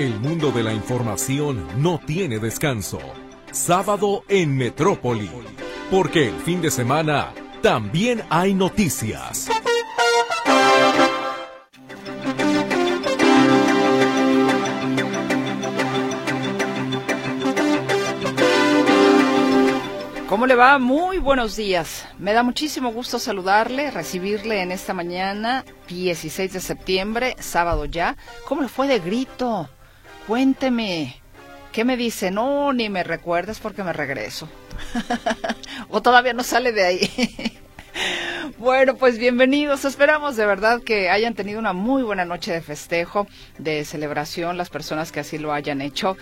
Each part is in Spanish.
El mundo de la información no tiene descanso. Sábado en Metrópoli. Porque el fin de semana también hay noticias. ¿Cómo le va? Muy buenos días. Me da muchísimo gusto saludarle, recibirle en esta mañana, 16 de septiembre, sábado ya. ¿Cómo le fue de grito? Cuénteme. ¿Qué me dice? No, ni me recuerdes porque me regreso. o todavía no sale de ahí. Bueno, pues bienvenidos. Esperamos de verdad que hayan tenido una muy buena noche de festejo, de celebración, las personas que así lo hayan hecho.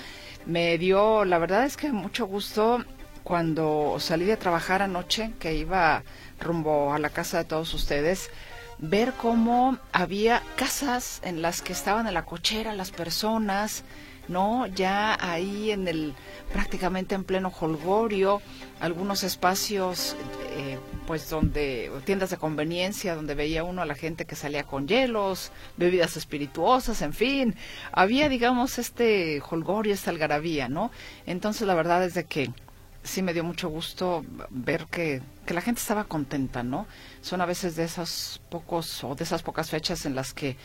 Me dio, la verdad es que mucho gusto cuando salí de trabajar anoche, que iba rumbo a la casa de todos ustedes, ver cómo había casas en las que estaban en la cochera las personas, ¿no? Ya ahí en el, prácticamente en pleno holgorio, algunos espacios, eh, pues donde, tiendas de conveniencia, donde veía uno a la gente que salía con hielos, bebidas espirituosas, en fin, había, digamos, este holgorio, esta algarabía, ¿no? Entonces la verdad es de que sí me dio mucho gusto ver que, que, la gente estaba contenta, ¿no? Son a veces de esos pocos o de esas pocas fechas en las que,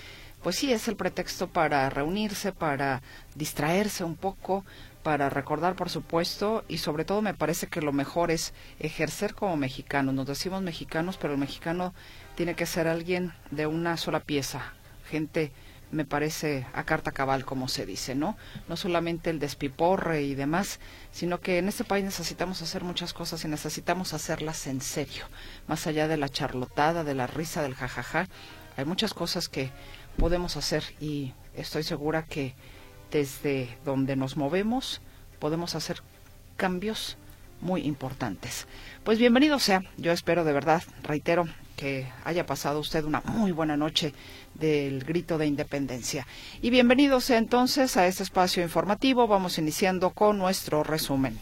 pues sí, es el pretexto para reunirse, para distraerse un poco, para recordar, por supuesto, y sobre todo me parece que lo mejor es ejercer como mexicanos. Nos decimos mexicanos, pero el mexicano tiene que ser alguien de una sola pieza, gente me parece a carta cabal, como se dice, ¿no? No solamente el despiporre y demás, sino que en este país necesitamos hacer muchas cosas y necesitamos hacerlas en serio, más allá de la charlotada, de la risa, del jajaja. Hay muchas cosas que podemos hacer y estoy segura que desde donde nos movemos podemos hacer cambios muy importantes. Pues bienvenido sea, yo espero de verdad, reitero, que haya pasado usted una muy buena noche del grito de independencia. Y bienvenidos entonces a este espacio informativo. Vamos iniciando con nuestro resumen.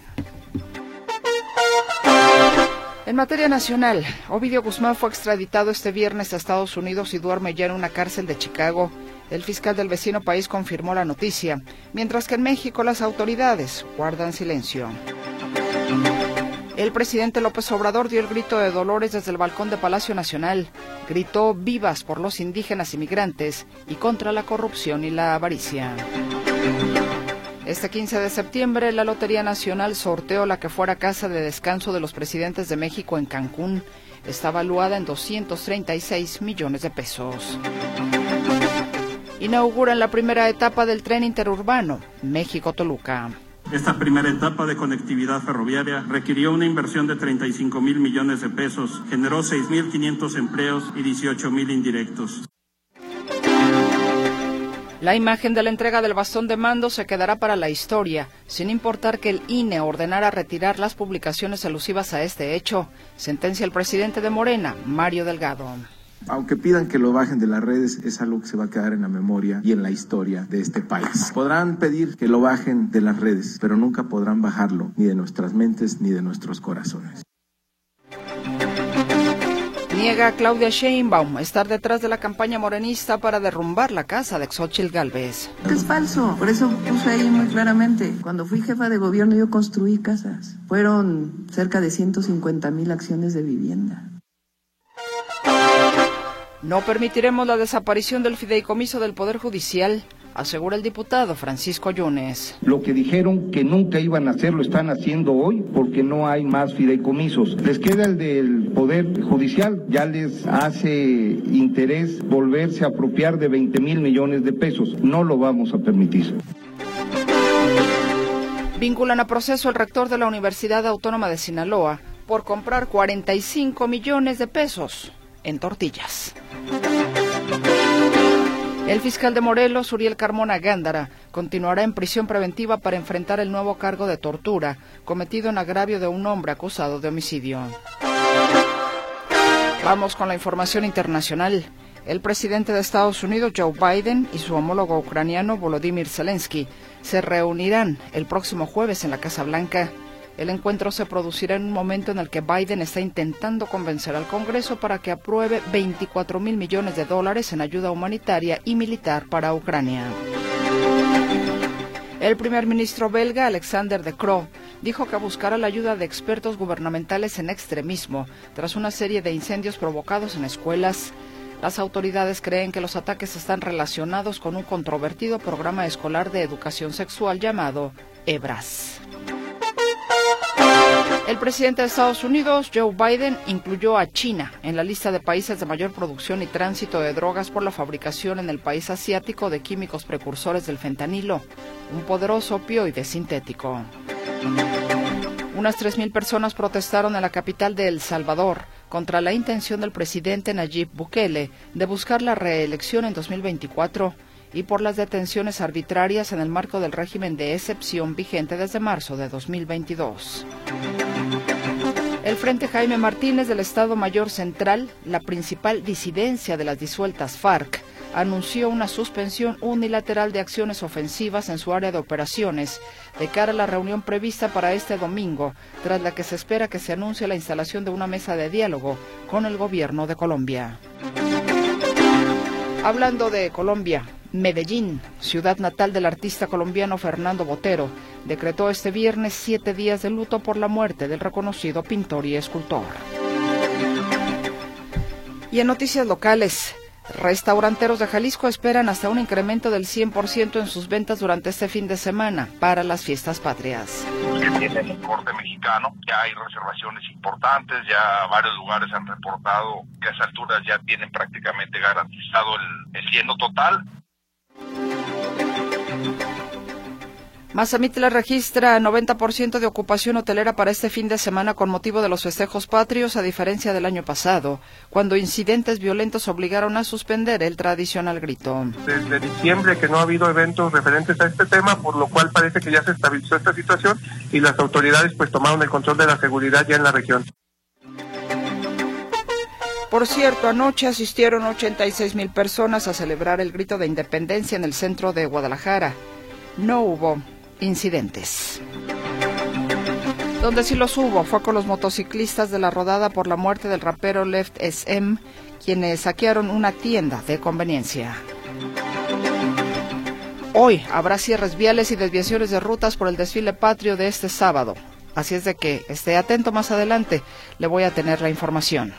En materia nacional, Ovidio Guzmán fue extraditado este viernes a Estados Unidos y duerme ya en una cárcel de Chicago. El fiscal del vecino país confirmó la noticia, mientras que en México las autoridades guardan silencio. El presidente López Obrador dio el grito de dolores desde el balcón de Palacio Nacional. Gritó vivas por los indígenas inmigrantes y contra la corrupción y la avaricia. Este 15 de septiembre, la Lotería Nacional sorteó la que fuera casa de descanso de los presidentes de México en Cancún. Está valuada en 236 millones de pesos. Inauguran la primera etapa del tren interurbano México-Toluca. Esta primera etapa de conectividad ferroviaria requirió una inversión de 35 mil millones de pesos, generó 6.500 empleos y 18 mil indirectos. La imagen de la entrega del bastón de mando se quedará para la historia, sin importar que el INE ordenara retirar las publicaciones alusivas a este hecho, sentencia el presidente de Morena, Mario Delgado. Aunque pidan que lo bajen de las redes, es algo que se va a quedar en la memoria y en la historia de este país. Podrán pedir que lo bajen de las redes, pero nunca podrán bajarlo ni de nuestras mentes ni de nuestros corazones. Niega Claudia Sheinbaum estar detrás de la campaña morenista para derrumbar la casa de Xochitl Galvez. Es falso, por eso puse ahí muy claramente. Cuando fui jefa de gobierno yo construí casas. Fueron cerca de 150 mil acciones de vivienda. No permitiremos la desaparición del fideicomiso del Poder Judicial, asegura el diputado Francisco Yunes. Lo que dijeron que nunca iban a hacer lo están haciendo hoy porque no hay más fideicomisos. Les queda el del Poder Judicial, ya les hace interés volverse a apropiar de 20 mil millones de pesos. No lo vamos a permitir. Vinculan a proceso el rector de la Universidad Autónoma de Sinaloa por comprar 45 millones de pesos en tortillas. El fiscal de Morelos, Uriel Carmona Gándara, continuará en prisión preventiva para enfrentar el nuevo cargo de tortura cometido en agravio de un hombre acusado de homicidio. Vamos con la información internacional. El presidente de Estados Unidos, Joe Biden, y su homólogo ucraniano, Volodymyr Zelensky, se reunirán el próximo jueves en la Casa Blanca. El encuentro se producirá en un momento en el que Biden está intentando convencer al Congreso para que apruebe 24 mil millones de dólares en ayuda humanitaria y militar para Ucrania. El primer ministro belga, Alexander De Croo, dijo que buscará la ayuda de expertos gubernamentales en extremismo tras una serie de incendios provocados en escuelas. Las autoridades creen que los ataques están relacionados con un controvertido programa escolar de educación sexual llamado EBRAS. El presidente de Estados Unidos, Joe Biden, incluyó a China en la lista de países de mayor producción y tránsito de drogas por la fabricación en el país asiático de químicos precursores del fentanilo, un poderoso opioide sintético. Unas 3.000 personas protestaron en la capital de El Salvador contra la intención del presidente Nayib Bukele de buscar la reelección en 2024 y por las detenciones arbitrarias en el marco del régimen de excepción vigente desde marzo de 2022. El Frente Jaime Martínez del Estado Mayor Central, la principal disidencia de las disueltas FARC, anunció una suspensión unilateral de acciones ofensivas en su área de operaciones de cara a la reunión prevista para este domingo, tras la que se espera que se anuncie la instalación de una mesa de diálogo con el gobierno de Colombia. Hablando de Colombia, Medellín, ciudad natal del artista colombiano Fernando Botero, decretó este viernes siete días de luto por la muerte del reconocido pintor y escultor. Y en noticias locales, Restauranteros de Jalisco esperan hasta un incremento del 100% en sus ventas durante este fin de semana para las fiestas patrias. Tiene el corte mexicano, ya hay reservaciones importantes, ya varios lugares han reportado que a esas alturas ya tienen prácticamente garantizado el, el lleno total. Mazamitla registra 90% de ocupación hotelera para este fin de semana con motivo de los festejos patrios, a diferencia del año pasado, cuando incidentes violentos obligaron a suspender el tradicional grito. Desde diciembre que no ha habido eventos referentes a este tema, por lo cual parece que ya se estabilizó esta situación y las autoridades pues tomaron el control de la seguridad ya en la región. Por cierto, anoche asistieron 86 mil personas a celebrar el grito de independencia en el centro de Guadalajara. No hubo incidentes. Donde sí los hubo fue con los motociclistas de la rodada por la muerte del rapero Left SM, quienes saquearon una tienda de conveniencia. Hoy habrá cierres viales y desviaciones de rutas por el desfile patrio de este sábado. Así es de que esté atento más adelante, le voy a tener la información.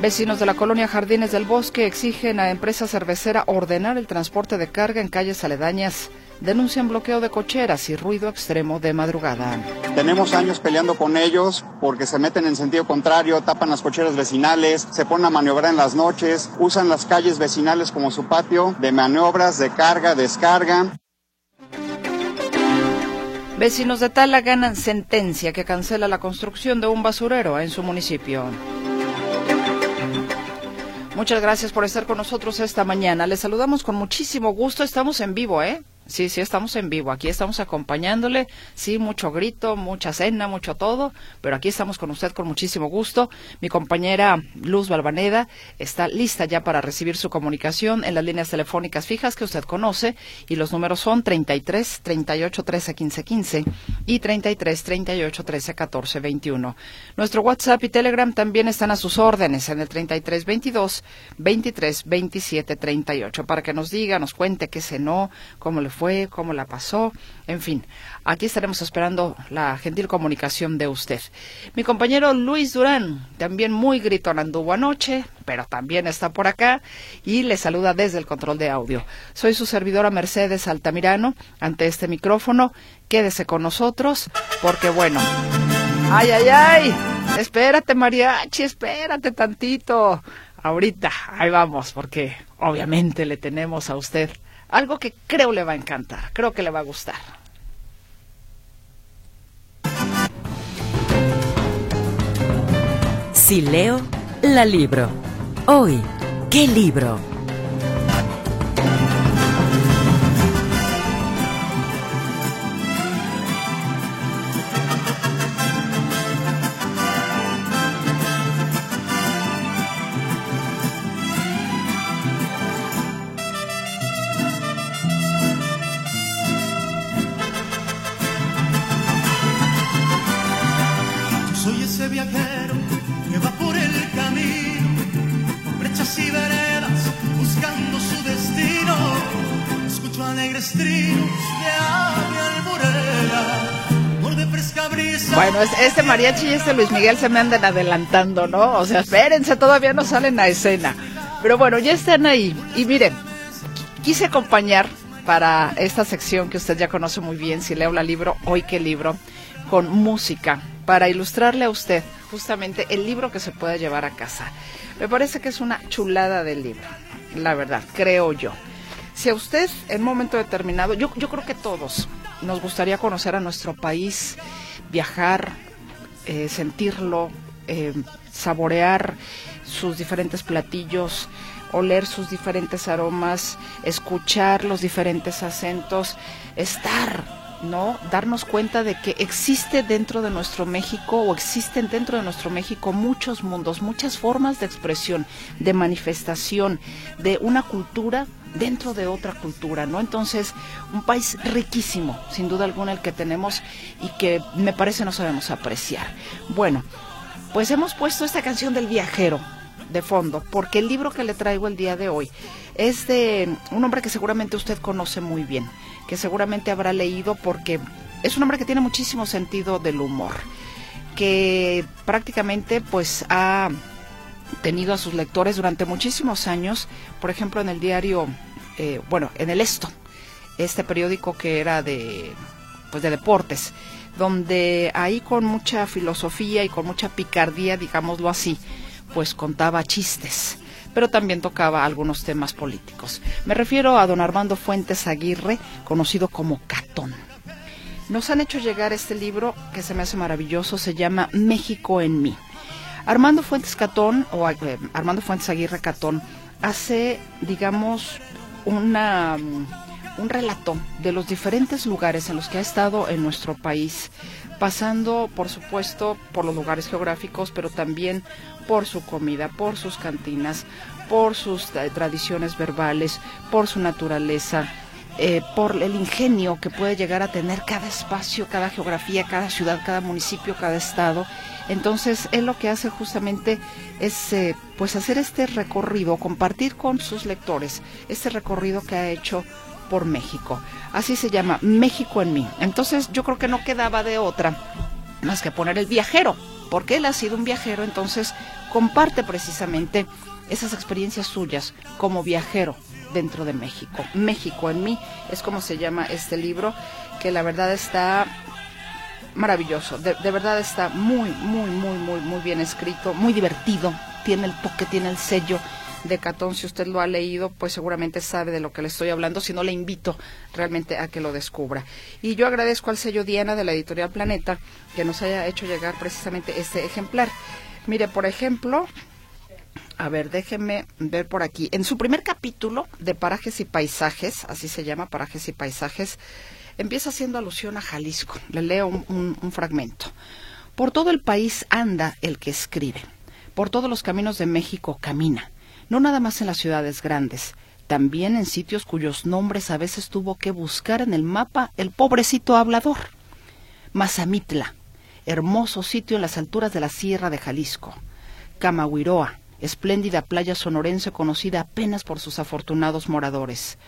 Vecinos de la colonia Jardines del Bosque exigen a empresa cervecera ordenar el transporte de carga en calles aledañas. Denuncian bloqueo de cocheras y ruido extremo de madrugada. Tenemos años peleando con ellos porque se meten en sentido contrario, tapan las cocheras vecinales, se ponen a maniobrar en las noches, usan las calles vecinales como su patio de maniobras, de carga, descarga. Vecinos de Tala ganan sentencia que cancela la construcción de un basurero en su municipio. Muchas gracias por estar con nosotros esta mañana. Les saludamos con muchísimo gusto. Estamos en vivo, ¿eh? Sí, sí, estamos en vivo. Aquí estamos acompañándole. Sí, mucho grito, mucha cena, mucho todo. Pero aquí estamos con usted con muchísimo gusto. Mi compañera Luz Balvaneda está lista ya para recibir su comunicación en las líneas telefónicas fijas que usted conoce. Y los números son 33 38 13 15 15 y 33 38 13 14 21. Nuestro WhatsApp y Telegram también están a sus órdenes en el 33 22 23 27 38 para que nos diga, nos cuente qué cenó, cómo le fue, cómo la pasó, en fin, aquí estaremos esperando la gentil comunicación de usted. Mi compañero Luis Durán, también muy gritón anduvo anoche, pero también está por acá y le saluda desde el control de audio. Soy su servidora Mercedes Altamirano ante este micrófono. Quédese con nosotros porque bueno, ay, ay, ay, espérate mariachi, espérate tantito. Ahorita, ahí vamos, porque obviamente le tenemos a usted algo que creo le va a encantar, creo que le va a gustar. Si leo, la libro. Hoy, ¿qué libro? Mariachi y este Luis Miguel se me andan adelantando, ¿no? O sea, espérense, todavía no salen a escena. Pero bueno, ya están ahí. Y miren, quise acompañar para esta sección que usted ya conoce muy bien, si leo la libro, hoy qué libro, con música, para ilustrarle a usted justamente el libro que se puede llevar a casa. Me parece que es una chulada del libro, la verdad, creo yo. Si a usted en un momento determinado, yo, yo creo que todos nos gustaría conocer a nuestro país, viajar, eh, sentirlo, eh, saborear sus diferentes platillos, oler sus diferentes aromas, escuchar los diferentes acentos, estar, ¿no? Darnos cuenta de que existe dentro de nuestro México o existen dentro de nuestro México muchos mundos, muchas formas de expresión, de manifestación, de una cultura dentro de otra cultura, ¿no? Entonces, un país riquísimo, sin duda alguna el que tenemos y que me parece no sabemos apreciar. Bueno, pues hemos puesto esta canción del viajero de fondo, porque el libro que le traigo el día de hoy es de un hombre que seguramente usted conoce muy bien, que seguramente habrá leído porque es un hombre que tiene muchísimo sentido del humor, que prácticamente pues ha tenido a sus lectores durante muchísimos años, por ejemplo en el diario, eh, bueno, en el Esto, este periódico que era de, pues de deportes, donde ahí con mucha filosofía y con mucha picardía, digámoslo así, pues contaba chistes, pero también tocaba algunos temas políticos. Me refiero a don Armando Fuentes Aguirre, conocido como Catón. Nos han hecho llegar este libro que se me hace maravilloso, se llama México en mí. Armando Fuentes Catón, o eh, Armando Fuentes Aguirre Catón, hace, digamos, una, mm, un relato de los diferentes lugares en los que ha estado en nuestro país, pasando, por supuesto, por los lugares geográficos, pero también por su comida, por sus cantinas, por sus eh, tradiciones verbales, por su naturaleza, eh, por el ingenio que puede llegar a tener cada espacio, cada geografía, cada ciudad, cada municipio, cada estado. Entonces, él lo que hace justamente es eh, pues hacer este recorrido, compartir con sus lectores este recorrido que ha hecho por México. Así se llama, México en mí. Entonces, yo creo que no quedaba de otra más que poner el viajero, porque él ha sido un viajero, entonces comparte precisamente esas experiencias suyas como viajero dentro de México. México en mí es como se llama este libro, que la verdad está maravilloso, de, verdad está muy, muy, muy, muy, muy bien escrito, muy divertido, tiene el toque, tiene el sello de Catón, si usted lo ha leído, pues seguramente sabe de lo que le estoy hablando, si no le invito realmente a que lo descubra. Y yo agradezco al sello Diana de la editorial Planeta que nos haya hecho llegar precisamente este ejemplar. Mire, por ejemplo, a ver, déjeme ver por aquí. En su primer capítulo de Parajes y Paisajes, así se llama, Parajes y Paisajes, empieza haciendo alusión a Jalisco. Le leo un, fragmento. Por todo el país anda el que escribe. Por todos los caminos de México camina. No nada más en las ciudades grandes, también en sitios cuyos nombres a veces tuvo que buscar en el mapa el pobrecito hablador. Mazamitla, hermoso sitio en las alturas de la Sierra de Jalisco. Camahuiroa, espléndida playa sonorense conocida apenas por sus afortunados moradores.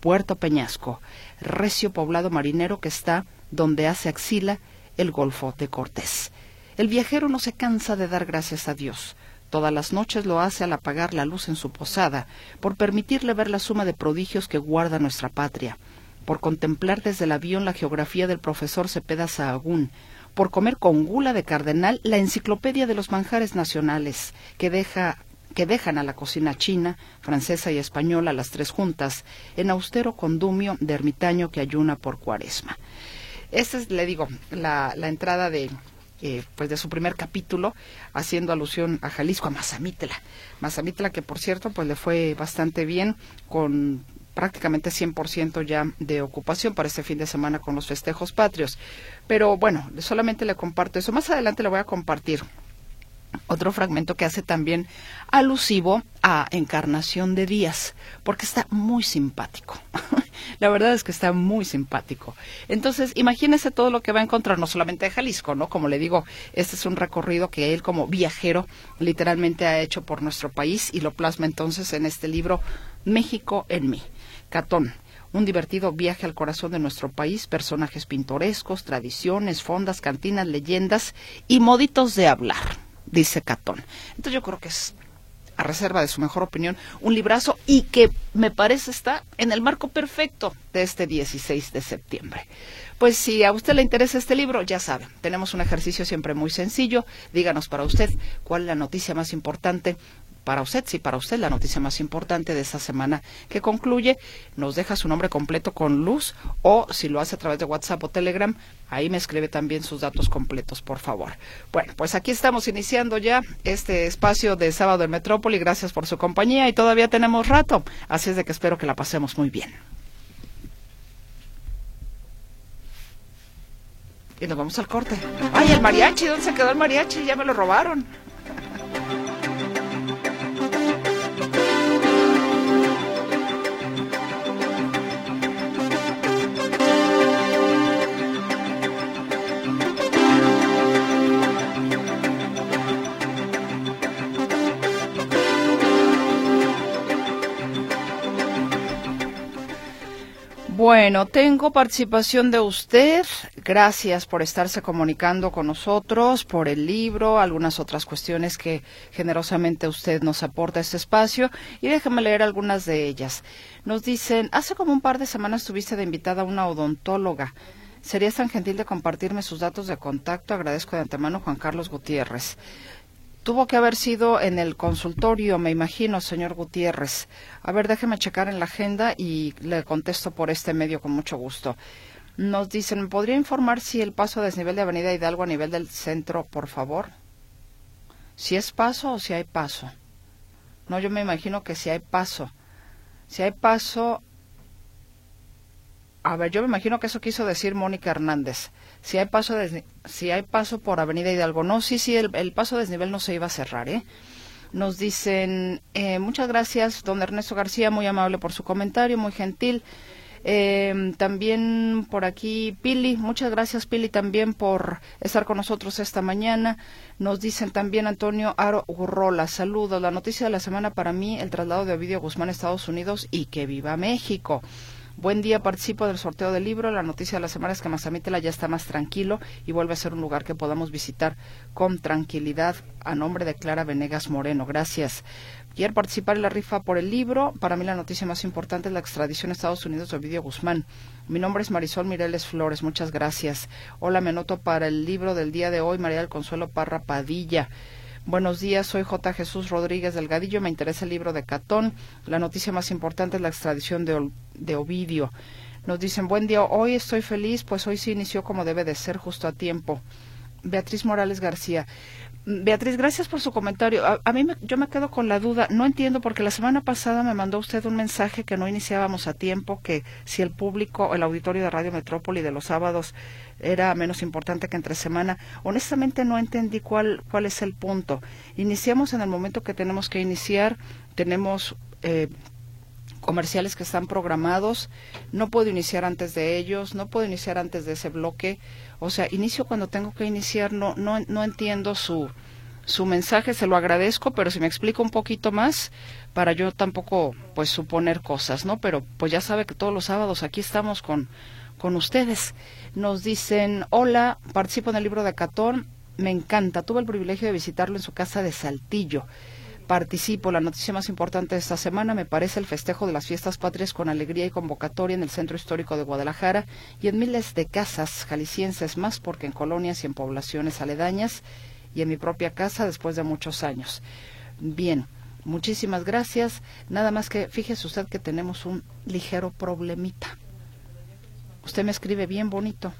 Puerto Peñasco, recio poblado marinero que está donde hace axila el Golfo de Cortés. El viajero no se cansa de dar gracias a Dios. Todas las noches lo hace al apagar la luz en su posada, por permitirle ver la suma de prodigios que guarda nuestra patria, por contemplar desde el avión la geografía del profesor Cepeda Sahagún, por comer con gula de cardenal la enciclopedia de los manjares nacionales, que deja que dejan a la cocina china, francesa y española las tres juntas, en austero condumio de ermitaño que ayuna por cuaresma. Esta es, le digo, la entrada de, eh, pues de su primer capítulo, haciendo alusión a Jalisco, a Mazamitla. Mazamitla, que por cierto, pues le fue bastante bien, con prácticamente 100% ya de ocupación para este fin de semana con los festejos patrios. Pero bueno, solamente le comparto eso. Más adelante le voy a compartir otro fragmento que hace también alusivo a Encarnación de Díaz, porque está muy simpático. La verdad es que está muy simpático. Entonces, imagínese todo lo que va a encontrar, no solamente de Jalisco, ¿no? Como le digo, este es un recorrido que él como viajero literalmente ha hecho por nuestro país y lo plasma entonces en este libro México en mí. Catón, un divertido viaje al corazón de nuestro país, personajes pintorescos, tradiciones, fondas, cantinas, leyendas y moditos de hablar, dice Catón. Entonces yo creo que es a reserva de su mejor opinión, un librazo y que me parece está en el marco perfecto de este 16 de septiembre. Pues si a usted le interesa este libro, ya sabe, tenemos un ejercicio siempre muy sencillo. Díganos para usted cuál es la noticia más importante para usted, sí, para usted la noticia más importante de esta semana que concluye, nos deja su nombre completo con luz o si lo hace a través de WhatsApp o Telegram, ahí me escribe también sus datos completos, por favor. Bueno, pues aquí estamos iniciando ya este espacio de sábado en Metrópoli, gracias por su compañía y todavía tenemos rato, así es de que espero que la pasemos muy bien. Y nos vamos al corte. ¡Ay, el mariachi! ¿Dónde se quedó el mariachi? Ya me lo robaron. Bueno, tengo participación de usted. Gracias por estarse comunicando con nosotros, por el libro, algunas otras cuestiones que generosamente usted nos aporta a este espacio. Y déjeme leer algunas de ellas. Nos dicen, hace como un par de semanas tuviste de invitada a una odontóloga. ¿Serías tan gentil de compartirme sus datos de contacto? Agradezco de antemano Juan Carlos Gutiérrez. Tuvo que haber sido en el consultorio, me imagino, señor Gutiérrez. A ver, déjeme checar en la agenda y le contesto por este medio con mucho gusto. Nos dicen, ¿me podría informar si el paso a desnivel de Avenida Hidalgo a nivel del centro, por favor? ¿Si es paso o si hay paso? No, yo me imagino que si hay paso. Si hay paso... A ver, yo me imagino que eso quiso decir Mónica Hernández si hay paso si hay paso por Avenida Hidalgo. No, sí, sí, el, paso de desnivel no se iba a cerrar, ¿eh? Nos dicen, eh, muchas gracias, don Ernesto García, muy amable por su comentario, muy gentil. Eh, también por aquí Pili, muchas gracias Pili también por estar con nosotros esta mañana. Nos dicen también Antonio Aro Gurrola, saludos. La noticia de la semana para mí, el traslado de Ovidio Guzmán a Estados Unidos y que viva México. Buen día, participo del sorteo del libro. La noticia de la semana es que Mazamitla ya está más tranquilo y vuelve a ser un lugar que podamos visitar con tranquilidad. A nombre de Clara Venegas Moreno. Gracias. Quiero participar en la rifa por el libro. Para mí la noticia más importante es la extradición a Estados Unidos de Ovidio Guzmán. Mi nombre es Marisol Mireles Flores. Muchas gracias. Hola, me noto para el libro del día de hoy, María del Consuelo Parra Padilla. Buenos días, soy J. Jesús Rodríguez Delgadillo. Me interesa el libro de Catón. La noticia más importante es la extradición de, Ovidio. Nos dicen, buen día, hoy estoy feliz, pues hoy sí inició como debe de ser, justo a tiempo. Beatriz Morales García. Beatriz, gracias por su comentario. A, mí yo me quedo con la duda. No entiendo porque la semana pasada me mandó usted un mensaje que no iniciábamos a tiempo, que si el público, el auditorio de Radio Metrópoli de los sábados era menos importante que entre semana. Honestamente no entendí cuál, cuál es el punto. Iniciamos en el momento que tenemos que iniciar. Tenemos eh, comerciales que están programados. No puedo iniciar antes de ellos. No puedo iniciar antes de ese bloque o sea, inicio cuando tengo que iniciar, no, no, no entiendo su, su mensaje, se lo agradezco, pero si me explica un poquito más, para yo tampoco, pues, suponer cosas, ¿no? Pero, pues ya sabe que todos los sábados aquí estamos con, con ustedes. Nos dicen, hola, participo en el libro de Catón, me encanta, tuve el privilegio de visitarlo en su casa de Saltillo participo. La noticia más importante de esta semana me parece el festejo de las fiestas patrias con alegría y convocatoria en el centro histórico de Guadalajara y en miles de casas jaliscienses más porque en colonias y en poblaciones aledañas y en mi propia casa después de muchos años. Bien, muchísimas gracias. Nada más que fíjese usted que tenemos un ligero problemita. Usted me escribe bien bonito,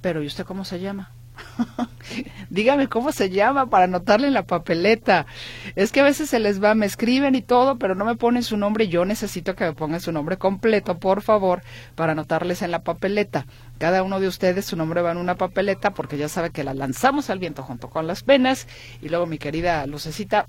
pero ¿y usted cómo se llama? Dígame cómo se llama para anotarle en la papeleta. Es que a veces se les va, me escriben y todo, pero no me ponen su nombre. Yo necesito que me pongan su nombre completo, por favor, para anotarles en la papeleta. Cada uno de ustedes su nombre va en una papeleta porque ya sabe que la lanzamos al viento junto con las penas y luego mi querida Lucecita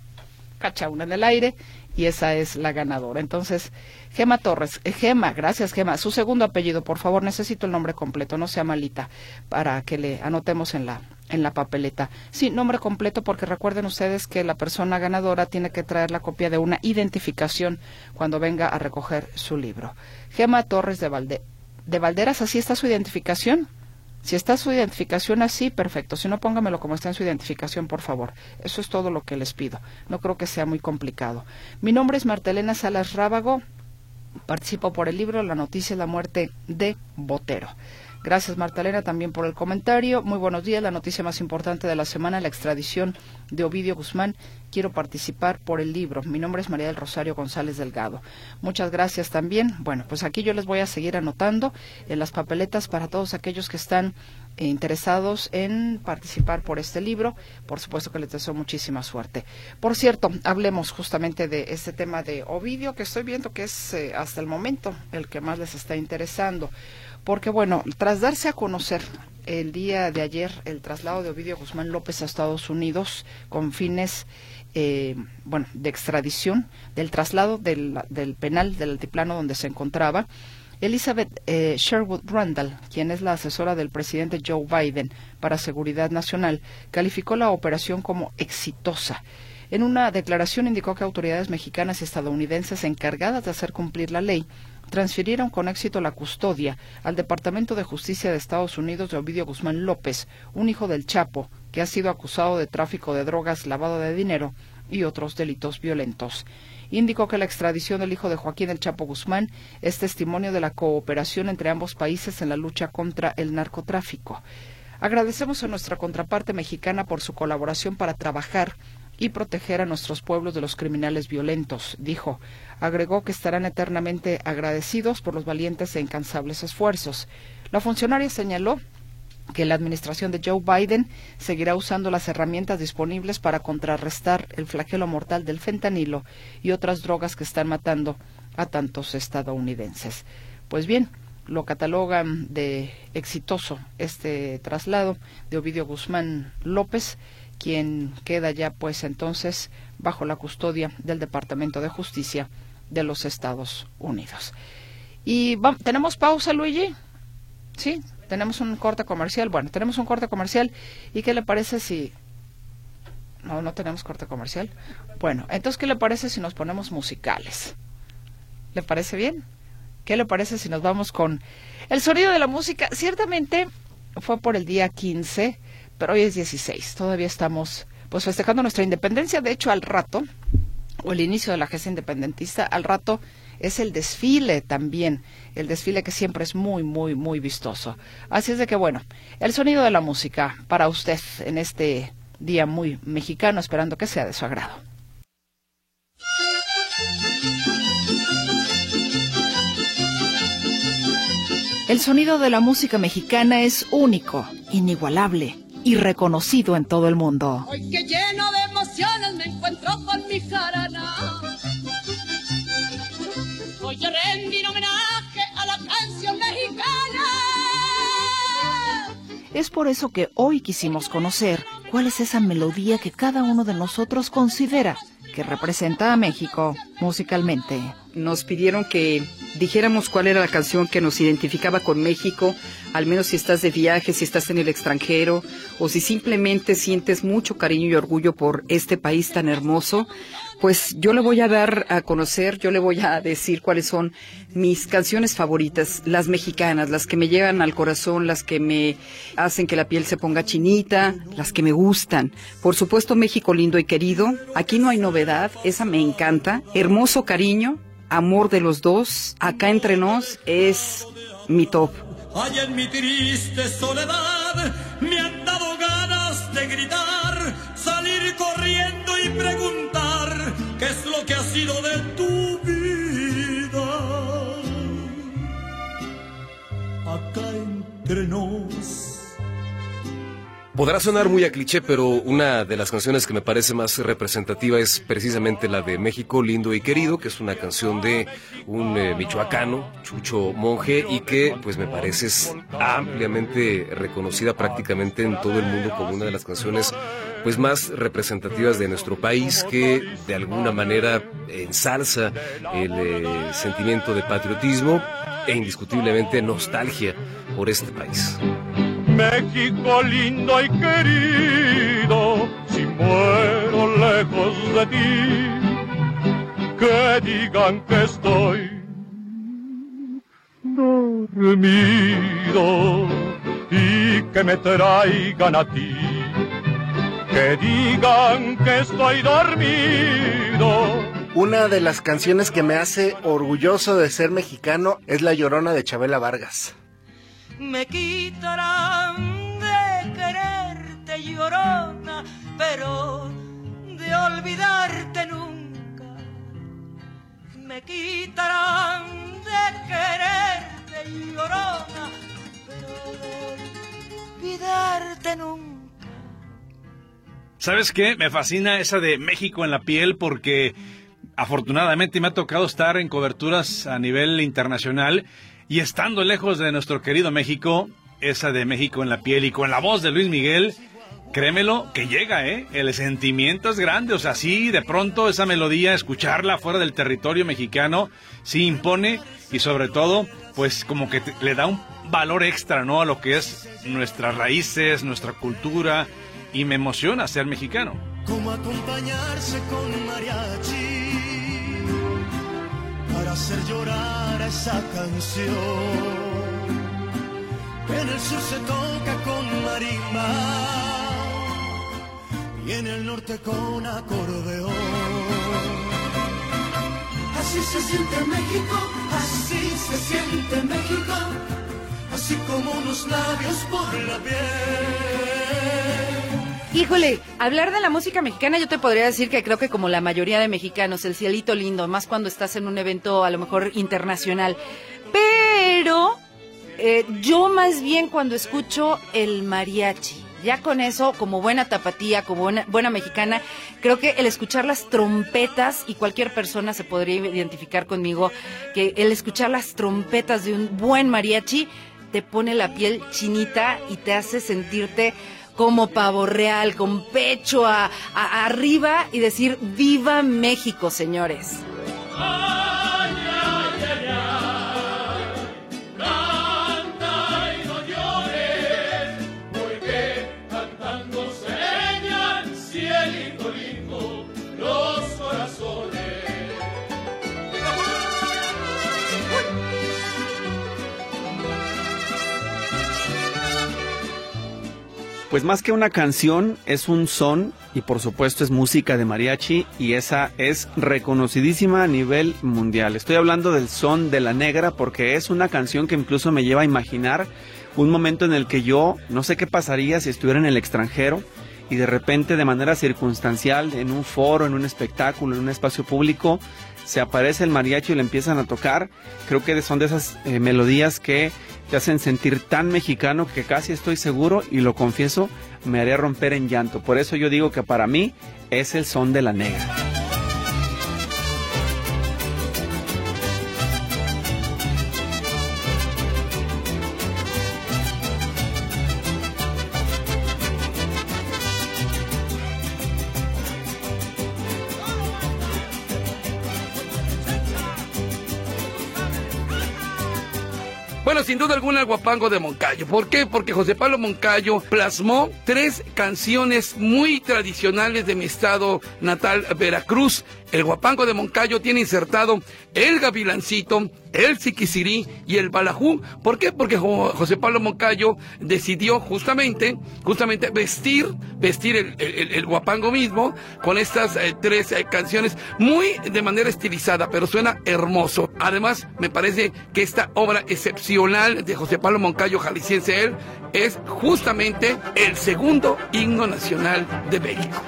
cacha una en el aire y esa es la ganadora. Entonces, Gema Torres, eh, Gema, gracias Gema. Su segundo apellido, por favor, necesito el nombre completo, no sea malita, para que le anotemos en la en la papeleta. Sí, nombre completo porque recuerden ustedes que la persona ganadora tiene que traer la copia de una identificación cuando venga a recoger su libro. Gema Torres de, Valde de Valderas, ¿así está su identificación? Si está su identificación así, perfecto. Si no, póngamelo como está en su identificación, por favor. Eso es todo lo que les pido. No creo que sea muy complicado. Mi nombre es Martelena Salas Rábago. Participo por el libro La noticia de la muerte de Botero. Gracias, Martalena, también por el comentario. Muy buenos días. La noticia más importante de la semana, la extradición de Ovidio Guzmán. Quiero participar por el libro. Mi nombre es María del Rosario González Delgado. Muchas gracias también. Bueno, pues aquí yo les voy a seguir anotando en las papeletas para todos aquellos que están eh, interesados en participar por este libro. Por supuesto que les deseo muchísima suerte. Por cierto, hablemos justamente de este tema de Ovidio, que estoy viendo que es eh, hasta el momento el que más les está interesando porque bueno, tras darse a conocer el día de ayer el traslado de Ovidio Guzmán López a Estados Unidos con fines eh, bueno, de extradición, del traslado del, penal del altiplano donde se encontraba, Elizabeth eh, Sherwood Randall, quien es la asesora del presidente Joe Biden para Seguridad Nacional, calificó la operación como exitosa. En una declaración indicó que autoridades mexicanas y estadounidenses encargadas de hacer cumplir la ley transfirieron con éxito la custodia al Departamento de Justicia de Estados Unidos de Ovidio Guzmán López, un hijo del Chapo, que ha sido acusado de tráfico de drogas, lavado de dinero y otros delitos violentos. Indicó que la extradición del hijo de Joaquín el Chapo Guzmán es testimonio de la cooperación entre ambos países en la lucha contra el narcotráfico. Agradecemos a nuestra contraparte mexicana por su colaboración para trabajar y proteger a nuestros pueblos de los criminales violentos, dijo. Agregó que estarán eternamente agradecidos por los valientes e incansables esfuerzos. La funcionaria señaló que la administración de Joe Biden seguirá usando las herramientas disponibles para contrarrestar el flagelo mortal del fentanilo y otras drogas que están matando a tantos estadounidenses. Pues bien, lo catalogan de exitoso este traslado de Ovidio Guzmán López quien queda ya pues entonces bajo la custodia del Departamento de Justicia de los Estados Unidos. Y tenemos pausa, Luigi. Sí, tenemos un corte comercial. Bueno, tenemos un corte comercial. ¿Y qué le parece si no, no tenemos corte comercial? Bueno, entonces, ¿qué le parece si nos ponemos musicales? ¿Le parece bien? ¿Qué le parece si nos vamos con el sonido de la música? Ciertamente fue por el día 15 pero hoy es 16, todavía estamos pues festejando nuestra independencia, de hecho al rato, o el inicio de la gesta independentista, al rato es el desfile también, el desfile que siempre es muy, muy, muy vistoso. Así es de que bueno, el sonido de la música para usted en este día muy mexicano, esperando que sea de su agrado. El sonido de la música mexicana es único, inigualable y reconocido en todo el mundo. Hoy que lleno de emociones me encuentro con mi jarana. Voy a rendir homenaje a la canción mexicana. Es por eso que hoy quisimos conocer cuál es esa melodía que cada uno de nosotros considera que representa a México musicalmente. Nos pidieron que dijéramos cuál era la canción que nos identificaba con México, al menos si estás de viaje, si estás en el extranjero o si simplemente sientes mucho cariño y orgullo por este país tan hermoso, pues yo le voy a dar a conocer, yo le voy a decir cuáles son mis canciones favoritas, las mexicanas, las que me llegan al corazón, las que me hacen que la piel se ponga chinita, las que me gustan. Por supuesto, México lindo y querido, aquí no hay novedad, esa me encanta. Hermoso cariño, amor de los dos, acá entre nos es mi top. Ay, en mi triste soledad me han dado ganas de gritar, salir corriendo y preguntar qué es lo que ha sido de tu vida. Acá entre nos Podrá sonar muy a cliché, pero una de las canciones que me parece más representativa es precisamente la de México lindo y querido, que es una canción de un eh, michoacano, Chucho Monje, y que pues me parece ampliamente reconocida prácticamente en todo el mundo como una de las canciones pues más representativas de nuestro país que de alguna manera ensalza el eh, sentimiento de patriotismo e indiscutiblemente nostalgia por este país. México lindo y querido, si muero lejos de ti, que digan que estoy dormido y que me traigan a ti. Que digan que estoy dormido. Una de las canciones que me hace orgulloso de ser mexicano es La Llorona de Chabela Vargas. Me quitarán de quererte llorona, pero de olvidarte nunca. Me quitarán de quererte llorona, pero de olvidarte nunca. ¿Sabes qué? Me fascina esa de México en la piel porque afortunadamente me ha tocado estar en coberturas a nivel internacional y estando lejos de nuestro querido México, esa de México en la piel y con la voz de Luis Miguel, créemelo que llega, ¿eh? El sentimiento es grande, o sea, sí, de pronto esa melodía, escucharla fuera del territorio mexicano, sí impone y sobre todo, pues como que le da un valor extra, ¿no? A lo que es nuestras raíces, nuestra cultura y me emociona ser mexicano. Como acompañarse con mariachi hacer llorar a esa canción. En el sur se toca con marimba y en el norte con acordeón. Así se siente México, así se siente México, así como unos labios por la piel. Híjole, hablar de la música mexicana yo te podría decir que creo que como la mayoría de mexicanos, el cielito lindo, más cuando estás en un evento a lo mejor internacional. Pero eh, yo más bien cuando escucho el mariachi, ya con eso, como buena tapatía, como buena, buena mexicana, creo que el escuchar las trompetas, y cualquier persona se podría identificar conmigo, que el escuchar las trompetas de un buen mariachi te pone la piel chinita y te hace sentirte como pavo real, con pecho a- arriba y decir, viva México, señores. Pues más que una canción, es un son y por supuesto es música de mariachi y esa es reconocidísima a nivel mundial. Estoy hablando del son de la negra porque es una canción que incluso me lleva a imaginar un momento en el que yo no sé qué pasaría si estuviera en el extranjero y de repente de manera circunstancial en un foro, en un espectáculo, en un espacio público, se aparece el mariachi y le empiezan a tocar. Creo que son de esas eh, melodías que te hacen sentir tan mexicano que casi estoy seguro y lo confieso, me haría romper en llanto. Por eso yo digo que para mí es el son de la negra. Duda alguna guapango de Moncayo. ¿Por qué? Porque José Pablo Moncayo plasmó tres canciones muy tradicionales de mi estado natal, Veracruz. El guapango de Moncayo tiene insertado el gavilancito, el siquisirí y el balajú. ¿Por qué? Porque Jo- José Pablo Moncayo decidió justamente, justamente vestir, vestir el guapango mismo con estas eh, tres eh, canciones muy de manera estilizada, pero suena hermoso. Además, me parece que esta obra excepcional de José Pablo Moncayo, jalisciense él, es justamente el segundo himno nacional de México.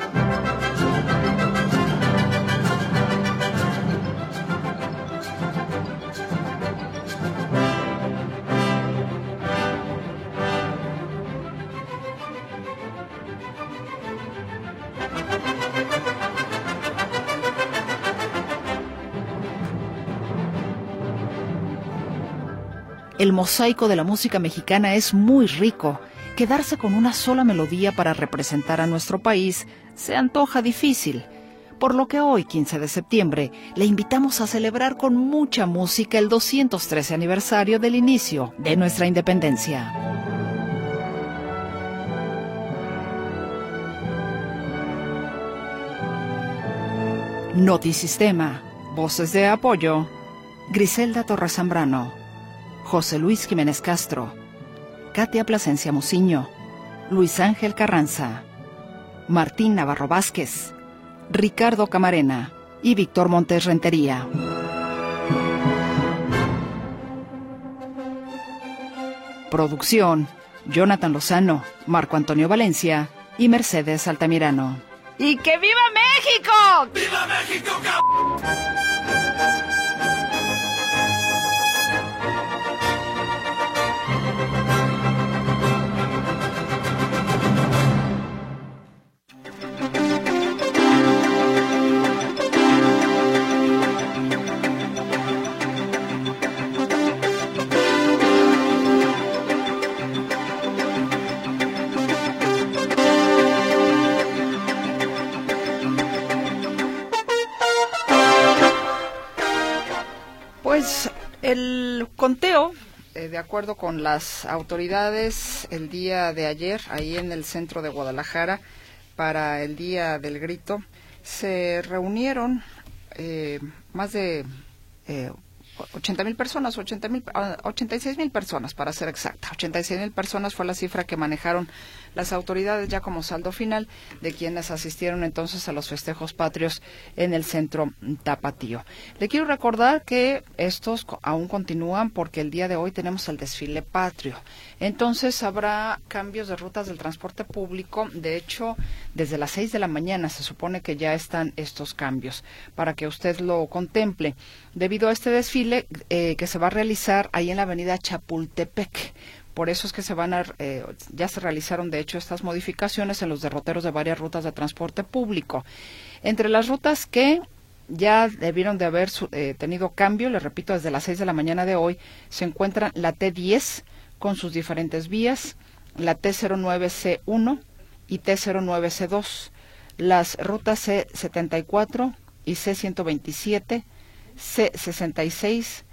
El mosaico de la música mexicana es muy rico. Quedarse con una sola melodía para representar a nuestro país se antoja difícil. Por lo que hoy, 15 de septiembre, le invitamos a celebrar con mucha música el 213 aniversario del inicio de nuestra independencia. Notisistema. Voces de apoyo. Griselda Torres Zambrano. José Luis Jiménez Castro. Katia Plasencia Muciño. Luis Ángel Carranza. Martín Navarro Vázquez. Ricardo Camarena y Víctor Montes Rentería. Producción, Jonathan Lozano, Marco Antonio Valencia y Mercedes Altamirano. ¡Y que viva México! ¡Viva México, Pues de acuerdo con las autoridades, el día de ayer, ahí en el centro de Guadalajara, para el Día del Grito, se reunieron eh, más de eh, 80 mil personas, 80 mil, 86 ah, mil personas para ser exacta. 86 mil personas fue la cifra que manejaron las autoridades ya como saldo final de quienes asistieron entonces a los festejos patrios en el centro Tapatío. Le quiero recordar que estos aún continúan porque el día de hoy tenemos el desfile patrio. Entonces habrá cambios de rutas del transporte público. De hecho, desde las 6 de la mañana se supone que ya están estos cambios para que usted lo contemple. Debido a este desfile eh, que se va a realizar ahí en la avenida Chapultepec. Por eso es que se van a, eh, ya se realizaron de hecho estas modificaciones en los derroteros de varias rutas de transporte público. Entre las rutas que ya debieron de haber eh, tenido cambio, le repito, desde las 6 de la mañana de hoy, se encuentran la T10 con sus diferentes vías, la T09C1 y T09C2, las rutas C74 y C127, C66,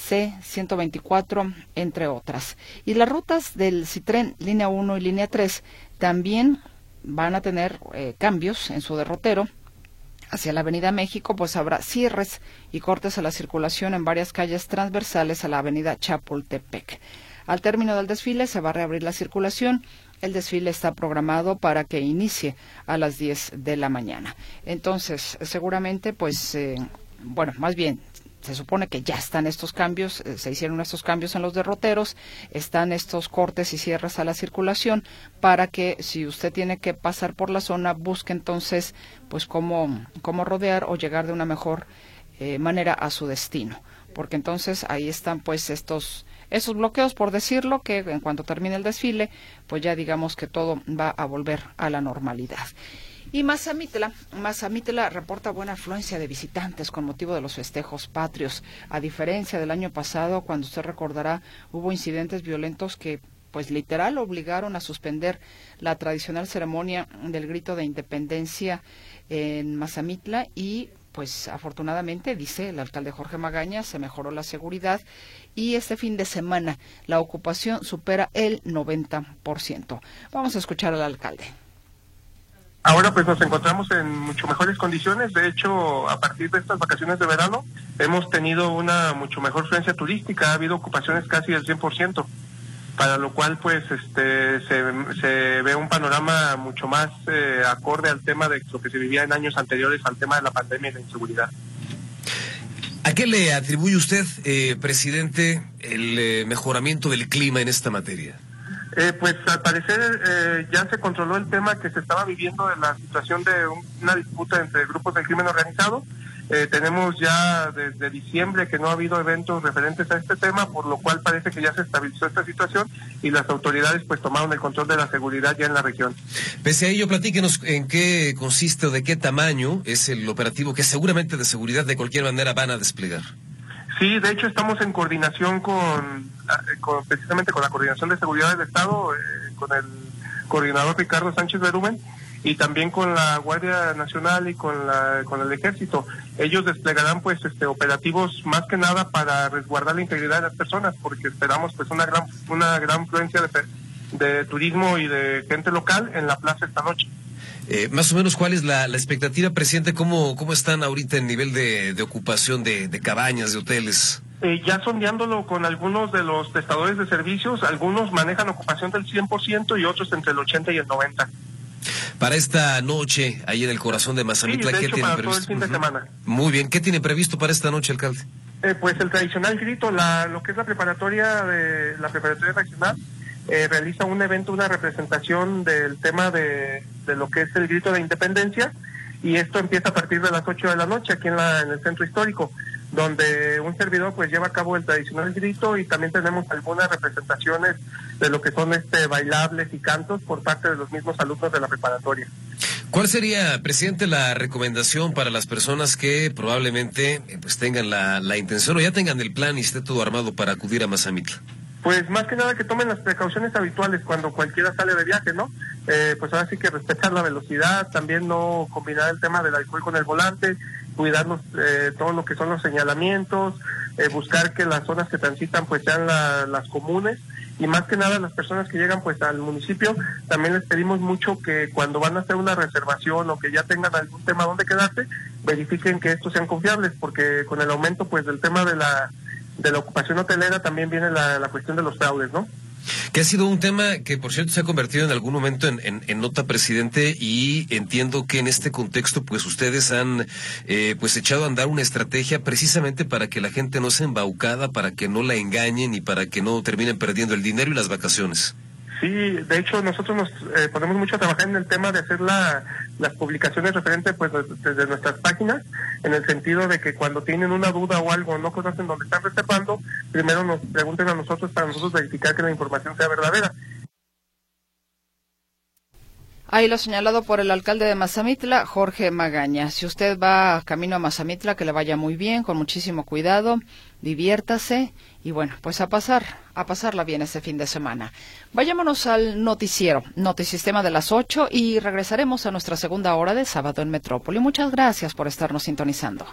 C124, entre otras. Y las rutas del Citren línea 1 y línea 3 también van a tener eh, cambios en su derrotero. Hacia la Avenida México, pues habrá cierres y cortes a la circulación en varias calles transversales a la Avenida Chapultepec. Al término del desfile se va a reabrir la circulación. El desfile está programado para que inicie a las 10 de la mañana. Entonces, seguramente, pues, eh, bueno, más bien, se supone que ya están estos cambios, eh, se hicieron estos cambios en los derroteros, están estos cortes y cierres a la circulación para que si usted tiene que pasar por la zona, busque entonces pues cómo, cómo rodear o llegar de una mejor eh, manera a su destino. Porque entonces ahí están pues estos, esos bloqueos, por decirlo, que en cuanto termine el desfile, pues ya digamos que todo va a volver a la normalidad. Y Mazamitla, Mazamitla reporta buena afluencia de visitantes con motivo de los festejos patrios. A diferencia del año pasado, cuando usted recordará, hubo incidentes violentos que pues literal obligaron a suspender la tradicional ceremonia del grito de independencia en Mazamitla y pues afortunadamente, dice el alcalde Jorge Magaña, se mejoró la seguridad y este fin de semana la ocupación supera el 90%. Vamos a escuchar al alcalde. Ahora pues nos encontramos en mucho mejores condiciones. De hecho, a partir de estas vacaciones de verano hemos tenido una mucho mejor fluencia turística. Ha habido ocupaciones casi del 100%, para lo cual pues este se, ve un panorama mucho más eh, acorde al tema de lo que se vivía en años anteriores al tema de la pandemia y la inseguridad. ¿A qué le atribuye usted, eh, presidente, el eh, mejoramiento del clima en esta materia? Eh, pues al parecer eh, ya se controló el tema que se estaba viviendo de la situación de una disputa entre grupos del crimen organizado. Eh, tenemos ya desde diciembre que no ha habido eventos referentes a este tema, por lo cual parece que ya se estabilizó esta situación y las autoridades pues tomaron el control de la seguridad ya en la región. Pese a ello, platíquenos en qué consiste o de qué tamaño es el operativo que seguramente de seguridad de cualquier manera van a desplegar. Sí, de hecho estamos en coordinación con, precisamente con la Coordinación de Seguridad del Estado, eh, con el coordinador Ricardo Sánchez Berumen y también con la Guardia Nacional y con la con el Ejército. Ellos desplegarán pues este operativos más que nada para resguardar la integridad de las personas, porque esperamos pues una gran una gran influencia de, de turismo y de gente local en la plaza esta noche. Eh, más o menos, ¿cuál es la, la expectativa, presidente? ¿Cómo, ¿Cómo están ahorita en nivel de, de ocupación de, de cabañas, de hoteles? Eh, ya sondeándolo con algunos de los testadores de servicios, algunos manejan ocupación del 100% y otros entre el 80 y el 90. Para esta noche, ahí en el corazón de Mazamitla, Sí, de ¿qué hecho, tienen para todo el previsto? fin de semana. Muy bien, ¿qué tiene previsto para esta noche, alcalde? Eh, pues el tradicional grito, la, lo que es la preparatoria de la preparatoria nacional, eh, realiza un evento, una representación del tema de, de lo que es el grito de independencia y esto empieza a partir de las 8 de la noche aquí en, la, en el centro histórico, donde un servidor pues lleva a cabo el tradicional grito y también tenemos algunas representaciones de lo que son este bailables y cantos por parte de los mismos alumnos de la preparatoria. ¿Cuál sería, presidente, la recomendación para las personas que probablemente eh, pues tengan la, la intención o ya tengan el plan y esté todo armado para acudir a Mazamitla? Pues más que nada que tomen las precauciones habituales cuando cualquiera sale de viaje, ¿no? Eh, pues ahora sí que respetar la velocidad, también no combinar el tema del alcohol con el volante, cuidarnos eh, todo lo que son los señalamientos, eh, buscar que las zonas que transitan pues sean la- las comunes y más que nada las personas que llegan pues al municipio también les pedimos mucho que cuando van a hacer una reservación o que ya tengan algún tema donde quedarse verifiquen que estos sean confiables porque con el aumento pues del tema de la de la ocupación hotelera también viene la, la cuestión de los fraudes, ¿no? Que ha sido un tema que, por cierto, se ha convertido en algún momento en, en- en nota, presidente, y entiendo que en este contexto, pues ustedes han, eh, pues echado a andar una estrategia precisamente para que la gente no sea embaucada, para que no la engañen y para que no terminen perdiendo el dinero y las vacaciones. Sí, de hecho nosotros nos eh, ponemos mucho a trabajar en el tema de hacer la, las publicaciones referentes pues de- desde nuestras páginas, en el sentido de que cuando tienen una duda o algo, no conocen dónde están reservando, primero nos pregunten a nosotros para nosotros verificar que la información sea verdadera. Ahí lo señalado por el alcalde de Mazamitla, Jorge Magaña. Si usted va camino a Mazamitla, que le vaya muy bien, con muchísimo cuidado, diviértase y bueno, pues a pasar, a pasarla bien este fin de semana. Vayámonos al noticiero, Notisistema de las 8 y regresaremos a nuestra segunda hora de sábado en Metrópoli. Muchas gracias por estarnos sintonizando.